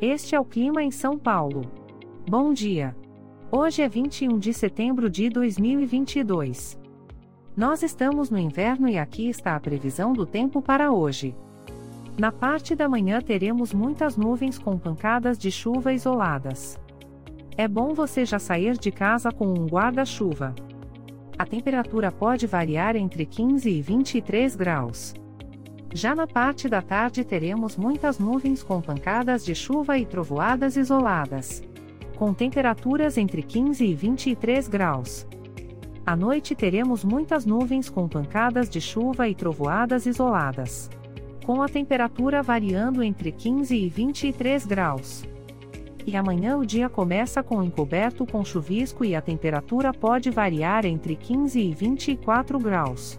Este é o clima em São Paulo. Bom dia. Hoje é 21 de setembro de 2022. Nós estamos no inverno e aqui está a previsão do tempo para hoje. Na parte da manhã teremos muitas nuvens com pancadas de chuva isoladas. É bom você já sair de casa com um guarda-chuva. A temperatura pode variar entre 15 e 23 graus. Já na parte da tarde teremos muitas nuvens com pancadas de chuva e trovoadas isoladas. Com temperaturas entre 15 e 23 graus. À noite teremos muitas nuvens com pancadas de chuva e trovoadas isoladas. Com a temperatura variando entre 15 e 23 graus. E amanhã o dia começa com encoberto com chuvisco e a temperatura pode variar entre 15 e 24 graus.